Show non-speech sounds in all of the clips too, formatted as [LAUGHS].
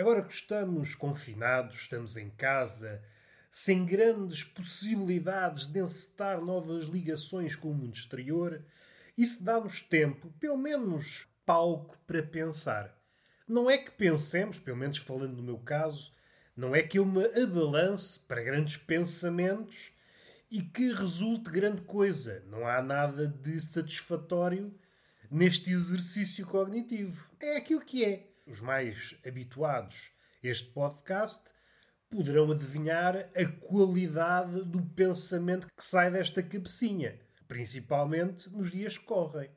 Agora que estamos confinados, estamos em casa, sem grandes possibilidades de encetar novas ligações com o mundo exterior, isso dá-nos tempo, pelo menos palco, para pensar. Não é que pensemos, pelo menos falando no meu caso, não é que eu me abalance para grandes pensamentos e que resulte grande coisa. Não há nada de satisfatório neste exercício cognitivo. É aquilo que é. Os mais habituados a este podcast poderão adivinhar a qualidade do pensamento que sai desta cabecinha, principalmente nos dias que correm.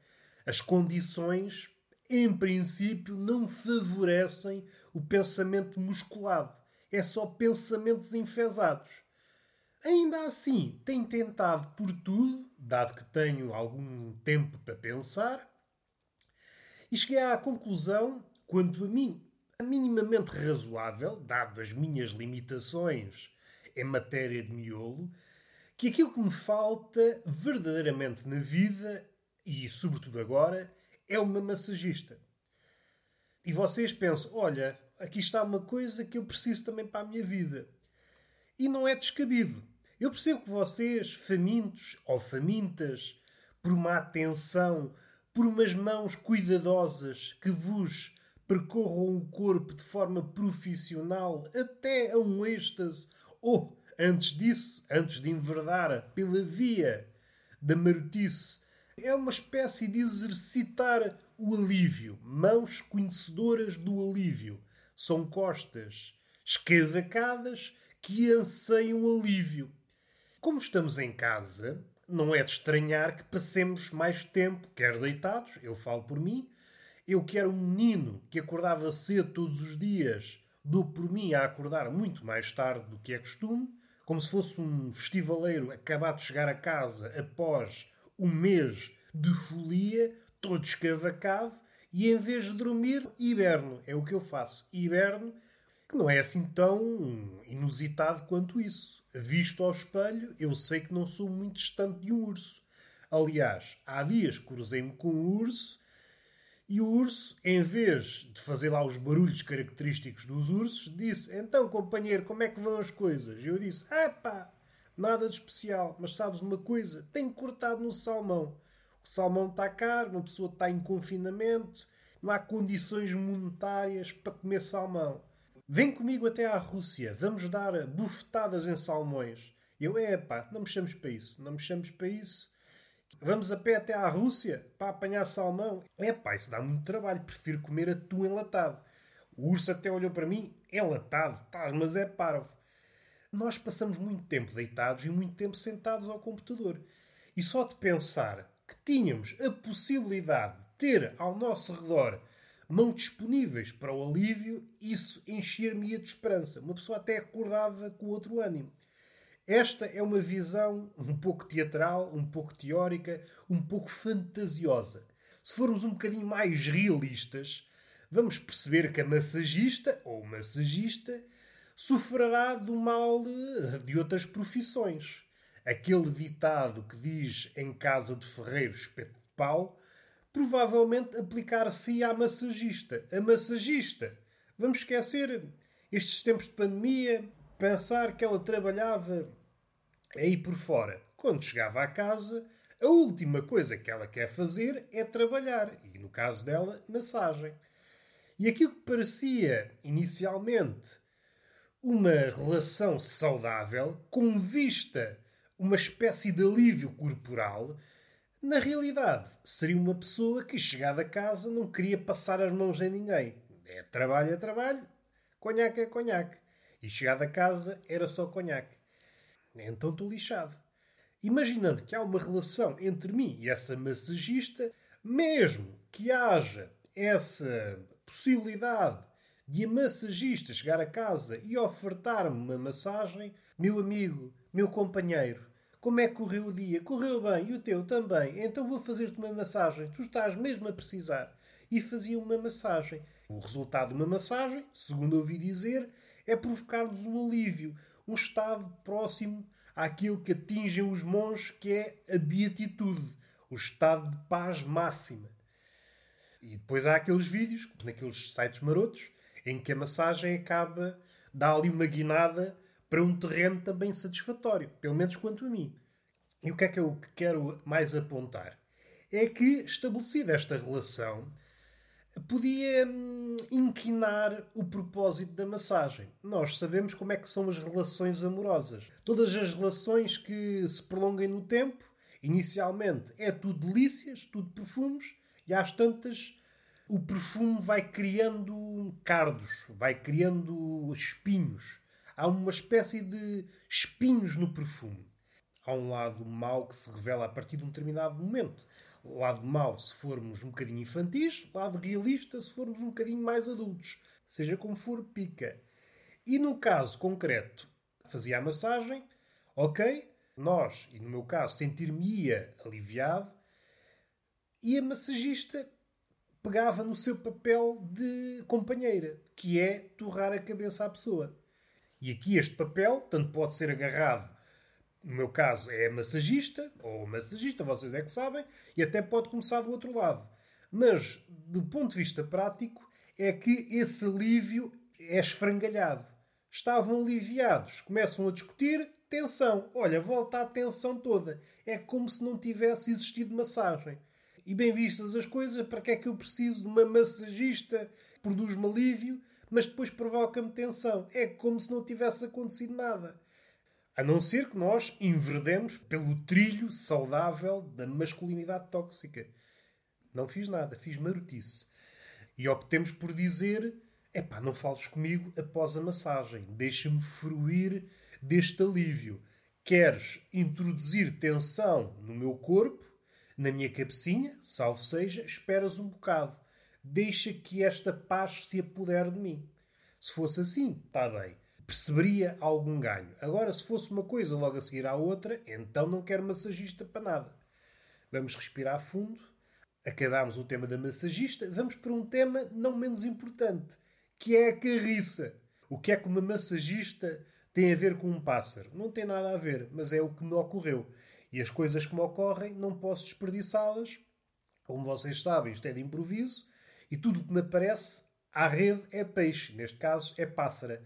As condições, em princípio, não favorecem o pensamento musculado. É só pensamentos enfesados. Ainda assim, tenho tentado por tudo, dado que tenho algum tempo para pensar, e cheguei à conclusão, quanto a mim, minimamente razoável, dado as minhas limitações em matéria de miolo, que aquilo que me falta verdadeiramente na vida, e sobretudo agora, é uma massagista. E vocês pensam: olha, aqui está uma coisa que eu preciso também para a minha vida. E não é descabido. Eu percebo que vocês, famintos ou famintas, por uma atenção, por umas mãos cuidadosas que vos percorram o corpo de forma profissional até a um êxtase, ou, antes disso, antes de enverdar pela via da marotice, é uma espécie de exercitar o alívio. Mãos conhecedoras do alívio. São costas escavacadas que anseiam alívio. Como estamos em casa, não é de estranhar que passemos mais tempo, quer deitados, eu falo por mim, eu que era um menino que acordava cedo todos os dias, dou por mim a acordar muito mais tarde do que é costume, como se fosse um festivaleiro acabado de chegar a casa após um mês de folia, todo escavacado, e em vez de dormir, hiberno. É o que eu faço. Hiberno, que não é assim tão inusitado quanto isso visto ao espelho, eu sei que não sou muito distante de um urso. Aliás, há dias cruzei-me com um urso e o urso, em vez de fazer lá os barulhos característicos dos ursos, disse: Então, companheiro, como é que vão as coisas? Eu disse: Ah, pá, nada de especial, mas sabes uma coisa? Tenho cortado no salmão. O salmão está caro, uma pessoa está em confinamento, não há condições monetárias para comer salmão. Vem comigo até à Rússia, vamos dar bufetadas em salmões. Eu, é pá, não me chames para isso, não me chames para isso. Vamos a pé até à Rússia para apanhar salmão. É pá, isso dá muito trabalho, prefiro comer atum enlatado. O urso até olhou para mim, enlatado, tá, mas é parvo. Nós passamos muito tempo deitados e muito tempo sentados ao computador. E só de pensar que tínhamos a possibilidade de ter ao nosso redor mãos disponíveis para o alívio, isso encher-me de esperança. Uma pessoa até acordava com outro ânimo. Esta é uma visão um pouco teatral, um pouco teórica, um pouco fantasiosa. Se formos um bocadinho mais realistas, vamos perceber que a massagista ou massagista sofrerá do mal de outras profissões. Aquele ditado que diz em casa de ferreiro espeto de pau provavelmente aplicar-se à massagista. A massagista. Vamos esquecer estes tempos de pandemia, pensar que ela trabalhava aí por fora. Quando chegava à casa, a última coisa que ela quer fazer é trabalhar. E no caso dela, massagem. E aquilo que parecia inicialmente uma relação saudável, com vista uma espécie de alívio corporal, na realidade, seria uma pessoa que, chegada a casa, não queria passar as mãos em ninguém. É trabalho é trabalho, conhaque é conhaque. E chegada a casa, era só conhaque. Então estou lixado. Imaginando que há uma relação entre mim e essa massagista, mesmo que haja essa possibilidade de a massagista chegar a casa e ofertar-me uma massagem, meu amigo, meu companheiro, como é que correu o dia? Correu bem. E o teu também. Então vou fazer-te uma massagem. Tu estás mesmo a precisar. E fazia uma massagem. O resultado de uma massagem, segundo ouvi dizer, é provocar-nos um alívio. Um estado próximo àquilo que atingem os monges, que é a beatitude. O estado de paz máxima. E depois há aqueles vídeos, naqueles sites marotos, em que a massagem acaba, dá ali uma guinada para um terreno também satisfatório, pelo menos quanto a mim. E o que é que eu quero mais apontar? É que, estabelecida esta relação, podia hum, inquinar o propósito da massagem. Nós sabemos como é que são as relações amorosas. Todas as relações que se prolongam no tempo, inicialmente é tudo delícias, tudo perfumes, e às tantas o perfume vai criando cardos, vai criando espinhos. Há uma espécie de espinhos no perfume. Há um lado mau que se revela a partir de um determinado momento. Lado mau se formos um bocadinho infantis, lado realista se formos um bocadinho mais adultos. Seja como for, pica. E no caso concreto, fazia a massagem, ok, nós, e no meu caso, sentir-me-ia aliviado, e a massagista pegava no seu papel de companheira, que é torrar a cabeça à pessoa. E aqui este papel, tanto pode ser agarrado, no meu caso é massagista, ou massagista, vocês é que sabem, e até pode começar do outro lado. Mas, do ponto de vista prático, é que esse alívio é esfrangalhado. Estavam aliviados, começam a discutir, tensão. Olha, volta a tensão toda. É como se não tivesse existido massagem. E bem vistas as coisas, para que é que eu preciso de uma massagista que produz-me alívio, mas depois provoca-me tensão? É como se não tivesse acontecido nada. A não ser que nós enverdemos pelo trilho saudável da masculinidade tóxica. Não fiz nada, fiz marotice. E optemos por dizer: epá, não fales comigo após a massagem, deixa-me fruir deste alívio. Queres introduzir tensão no meu corpo? na minha cabecinha, salvo seja, esperas um bocado. Deixa que esta paz se apodere de mim. Se fosse assim, está bem. Perceberia algum ganho. Agora, se fosse uma coisa logo a seguir à outra, então não quero massagista para nada. Vamos respirar fundo. Acabámos o tema da massagista. Vamos para um tema não menos importante, que é a carriça. O que é que uma massagista tem a ver com um pássaro? Não tem nada a ver, mas é o que me ocorreu. E as coisas que me ocorrem não posso desperdiçá-las. Como vocês sabem, isto é de improviso e tudo o que me aparece à rede é peixe, neste caso é pássara,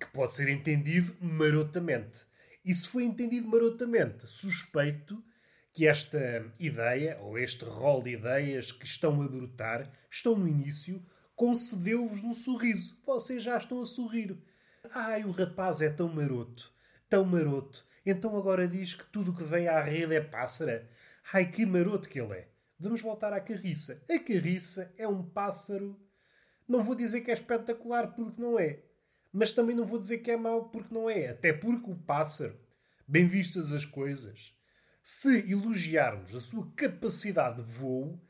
que pode ser entendido marotamente. E se foi entendido marotamente, suspeito que esta ideia, ou este rol de ideias que estão a brotar, estão no início, concedeu-vos um sorriso. Vocês já estão a sorrir. Ai, o rapaz é tão maroto, tão maroto. Então agora diz que tudo o que vem à rede é pássara. Ai, que maroto que ele é. Vamos voltar à carriça. A carriça é um pássaro. Não vou dizer que é espetacular porque não é. Mas também não vou dizer que é mau porque não é. Até porque o pássaro, bem vistas as coisas, se elogiarmos a sua capacidade de voo,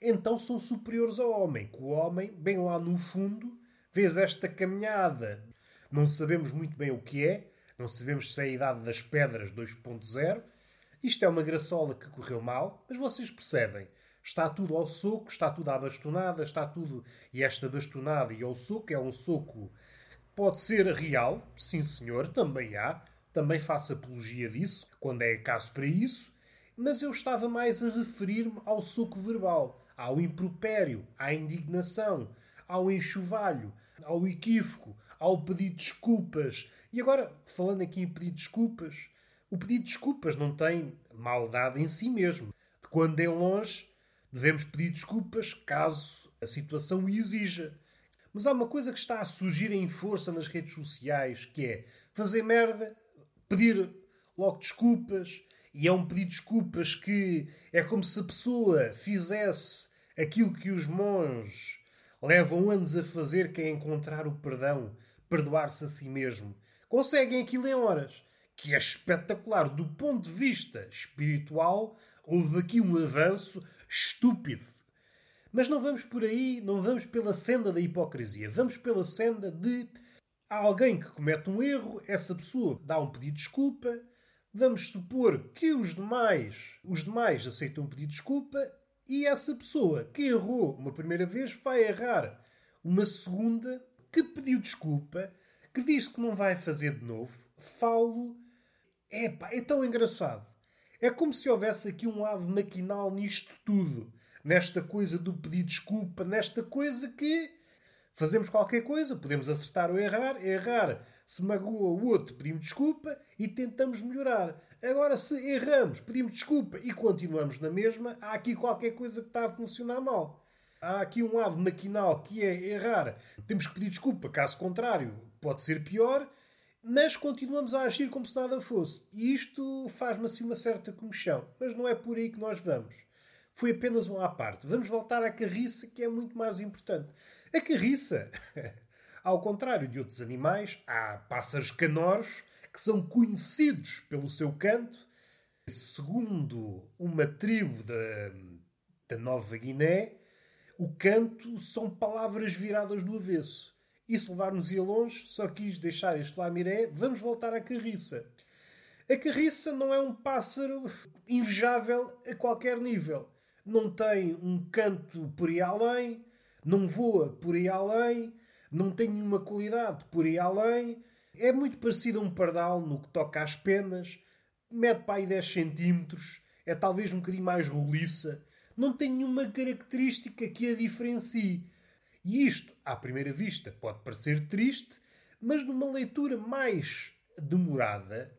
então são superiores ao homem. Que o homem, bem lá no fundo, fez esta caminhada. Não sabemos muito bem o que é, não sabemos se é a idade das pedras 2.0. Isto é uma graçola que correu mal, mas vocês percebem. Está tudo ao soco, está tudo à bastonada, está tudo. E esta bastonada e ao soco é um soco. Pode ser real, sim senhor, também há. Também faço apologia disso, quando é caso para isso. Mas eu estava mais a referir-me ao soco verbal, ao impropério, à indignação, ao enxovalho, ao equívoco, ao pedir desculpas, e agora, falando aqui em pedir desculpas, o pedido de desculpas não tem maldade em si mesmo. Quando em longe, devemos pedir desculpas caso a situação o exija. Mas há uma coisa que está a surgir em força nas redes sociais, que é fazer merda, pedir logo desculpas, e é um pedido de desculpas que é como se a pessoa fizesse aquilo que os monges levam anos a fazer, que é encontrar o perdão, perdoar-se a si mesmo conseguem aquilo em horas. Que é espetacular. Do ponto de vista espiritual, houve aqui um avanço estúpido. Mas não vamos por aí, não vamos pela senda da hipocrisia. Vamos pela senda de alguém que comete um erro, essa pessoa dá um pedido de desculpa. Vamos supor que os demais, os demais aceitam um pedido de desculpa e essa pessoa que errou uma primeira vez vai errar uma segunda que pediu desculpa que diz que não vai fazer de novo, falo. Epá, é tão engraçado. É como se houvesse aqui um lado maquinal nisto tudo. Nesta coisa do pedir desculpa, nesta coisa que Fazemos qualquer coisa, podemos acertar ou errar, errar. Se magoa o outro, pedimos desculpa e tentamos melhorar. Agora, se erramos, pedimos desculpa e continuamos na mesma, há aqui qualquer coisa que está a funcionar mal. Há aqui um lado maquinal que é errar. Temos que pedir desculpa, caso contrário, pode ser pior, mas continuamos a agir como se nada fosse. E isto faz-me assim uma certa comichão. Mas não é por aí que nós vamos. Foi apenas um à parte. Vamos voltar à carriça, que é muito mais importante. A carriça, [LAUGHS] ao contrário de outros animais, há pássaros canoros que são conhecidos pelo seu canto. Segundo uma tribo da, da Nova Guiné, o canto são palavras viradas do avesso. Isso levar-nos ia longe, só quis deixar este lamiré. Vamos voltar à carriça. A carriça não é um pássaro invejável a qualquer nível. Não tem um canto por aí além, não voa por aí além, não tem nenhuma qualidade por aí além. É muito parecido a um pardal no que toca às penas, mede para aí 10 centímetros, é talvez um bocadinho mais roliça, não tem nenhuma característica que a diferencie. E isto, à primeira vista, pode parecer triste, mas numa leitura mais demorada,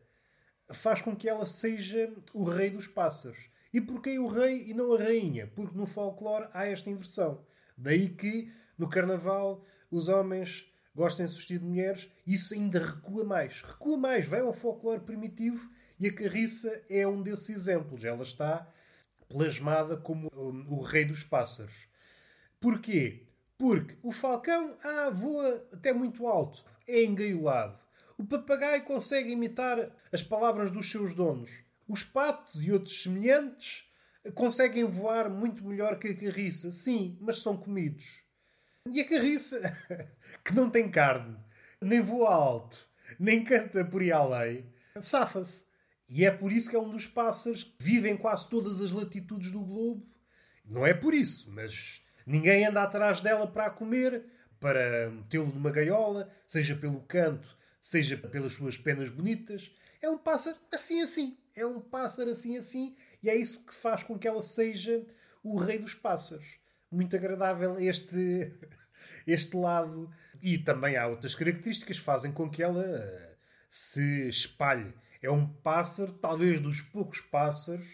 faz com que ela seja o rei dos pássaros. E porquê o rei e não a rainha? Porque no folclore há esta inversão. Daí que no carnaval os homens gostem de vestir de mulheres, isso ainda recua mais. Recua mais, vai ao folclore primitivo e a carriça é um desses exemplos. Ela está plasmada como um, o rei dos pássaros. Porquê? Porque o falcão ah, voa até muito alto, é engaiolado. O papagaio consegue imitar as palavras dos seus donos. Os patos e outros semelhantes conseguem voar muito melhor que a carriça, sim, mas são comidos. E a carriça, [LAUGHS] que não tem carne, nem voa alto, nem canta por aí além, safa-se. E é por isso que é um dos pássaros que vivem em quase todas as latitudes do globo. Não é por isso, mas Ninguém anda atrás dela para a comer, para metê-lo numa gaiola, seja pelo canto, seja pelas suas penas bonitas. É um pássaro assim assim. É um pássaro assim assim. E é isso que faz com que ela seja o rei dos pássaros. Muito agradável este, [LAUGHS] este lado. E também há outras características que fazem com que ela eh, se espalhe. É um pássaro, talvez dos poucos pássaros,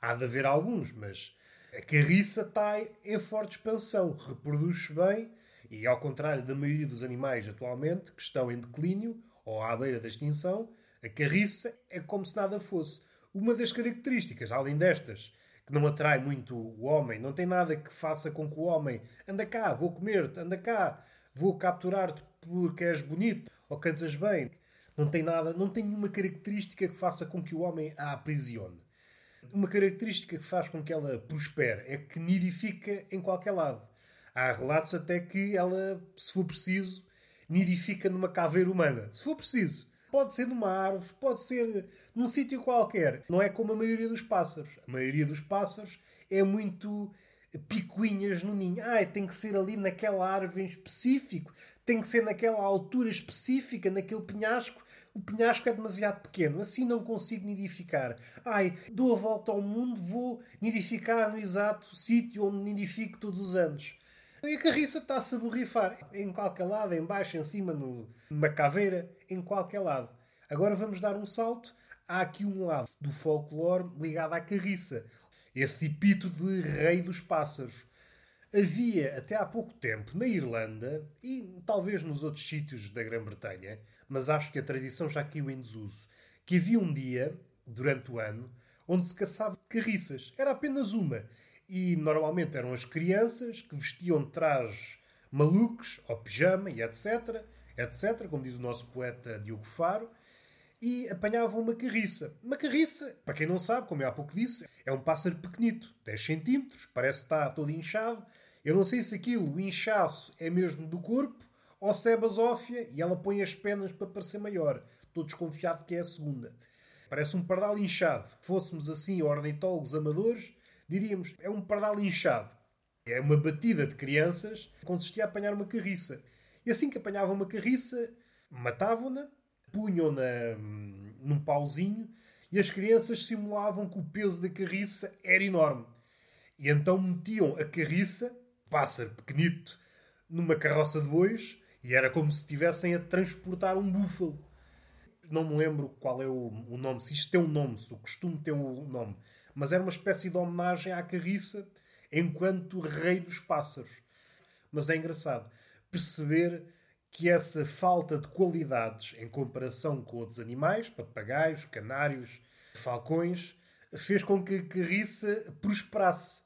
há de haver alguns, mas a carriça está em forte expansão, reproduz-se bem e, ao contrário da maioria dos animais atualmente que estão em declínio ou à beira da extinção, a carriça é como se nada fosse. Uma das características, além destas, que não atrai muito o homem, não tem nada que faça com que o homem anda cá, vou comer-te, anda cá, vou capturar-te porque és bonito ou cantas bem. Não tem nada, não tem nenhuma característica que faça com que o homem a aprisione. Uma característica que faz com que ela prospere é que nidifica em qualquer lado. Há relatos até que ela, se for preciso, nidifica numa caveira humana. Se for preciso. Pode ser numa árvore, pode ser num sítio qualquer. Não é como a maioria dos pássaros. A maioria dos pássaros é muito picuinhas no ninho. Ah, tem que ser ali naquela árvore em específico, tem que ser naquela altura específica, naquele penhasco, o penhasco é demasiado pequeno, assim não consigo nidificar. Ai, dou a volta ao mundo, vou nidificar no exato sítio onde nidifico todos os anos. E a carriça está-se a borrifar em qualquer lado, em baixo, em cima, no, numa caveira, em qualquer lado. Agora vamos dar um salto. Há aqui um lado do folclore ligado à carriça. Esse epito de rei dos pássaros. Havia, até há pouco tempo, na Irlanda e talvez nos outros sítios da Grã-Bretanha, mas acho que a tradição já caiu em desuso, que havia um dia, durante o ano, onde se caçava carriças. Era apenas uma. E normalmente eram as crianças que vestiam trajes malucos, ou pijama e etc, etc, como diz o nosso poeta Diogo Faro, e apanhavam uma carriça. Uma carriça, para quem não sabe, como eu há pouco disse, é um pássaro pequenito, 10 centímetros, parece que está todo inchado. Eu não sei se aquilo, o inchaço, é mesmo do corpo ou se é basófia e ela põe as penas para parecer maior. Estou desconfiado que é a segunda. Parece um pardal inchado. Fôssemos assim ornitólogos amadores, diríamos é um pardal inchado. É uma batida de crianças consistia a apanhar uma carriça. E assim que apanhavam uma carriça, matavam-na, punham-na hum, num pauzinho e as crianças simulavam que o peso da carriça era enorme. E então metiam a carriça, pássaro pequenito, numa carroça de bois e era como se estivessem a transportar um búfalo. Não me lembro qual é o, o nome, se isto tem um nome, se o costume tem um nome, mas era uma espécie de homenagem à carriça enquanto rei dos pássaros. Mas é engraçado perceber que essa falta de qualidades em comparação com outros animais, papagaios, canários, falcões, fez com que a carriça prosperasse.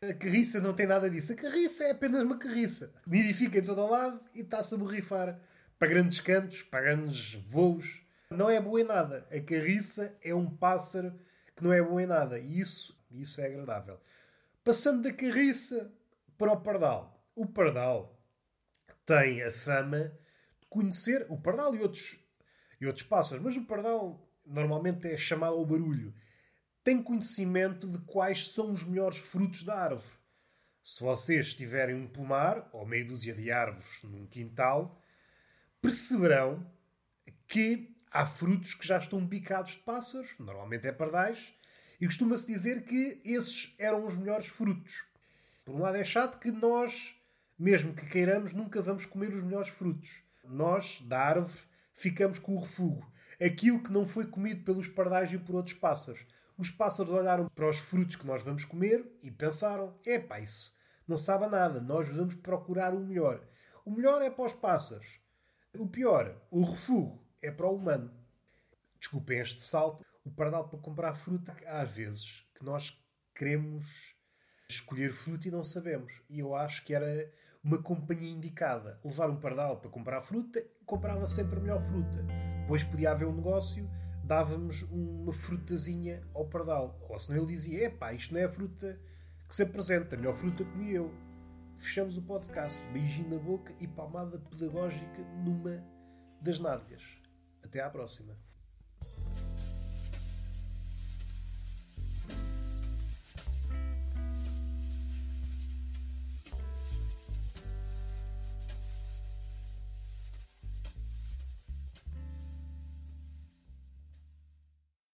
A carriça não tem nada disso. A carriça é apenas uma carriça. Nidifica em todo o lado e está-se a borrifar. Para grandes cantos, para grandes voos. Não é boa em nada. A carriça é um pássaro que não é bom em nada. E isso, isso é agradável. Passando da carriça para o pardal. O pardal tem a fama de conhecer o pardal e outros, e outros pássaros, mas o pardal normalmente é chamado ao barulho. Tem conhecimento de quais são os melhores frutos da árvore. Se vocês tiverem um pomar ou meia dúzia de árvores num quintal, perceberão que há frutos que já estão picados de pássaros, normalmente é pardais, e costuma-se dizer que esses eram os melhores frutos. Por um lado é chato que nós mesmo que queiramos, nunca vamos comer os melhores frutos. Nós, da árvore, ficamos com o refúgio. Aquilo que não foi comido pelos pardais e por outros pássaros. Os pássaros olharam para os frutos que nós vamos comer e pensaram: epá, isso não sabe nada, nós vamos procurar o melhor. O melhor é para os pássaros. O pior, o refúgio, é para o humano. Desculpem este salto. O pardal para comprar fruta, há vezes que nós queremos escolher fruta e não sabemos. E eu acho que era uma companhia indicada. Levar um pardal para comprar fruta, comprava sempre a melhor fruta. Depois podia haver um negócio, dávamos uma frutazinha ao pardal. Ou senão ele dizia: epá, isto não é a fruta que se apresenta, a melhor fruta comi eu. Fechamos o podcast. Beijinho na boca e palmada pedagógica numa das nádegas. Até à próxima.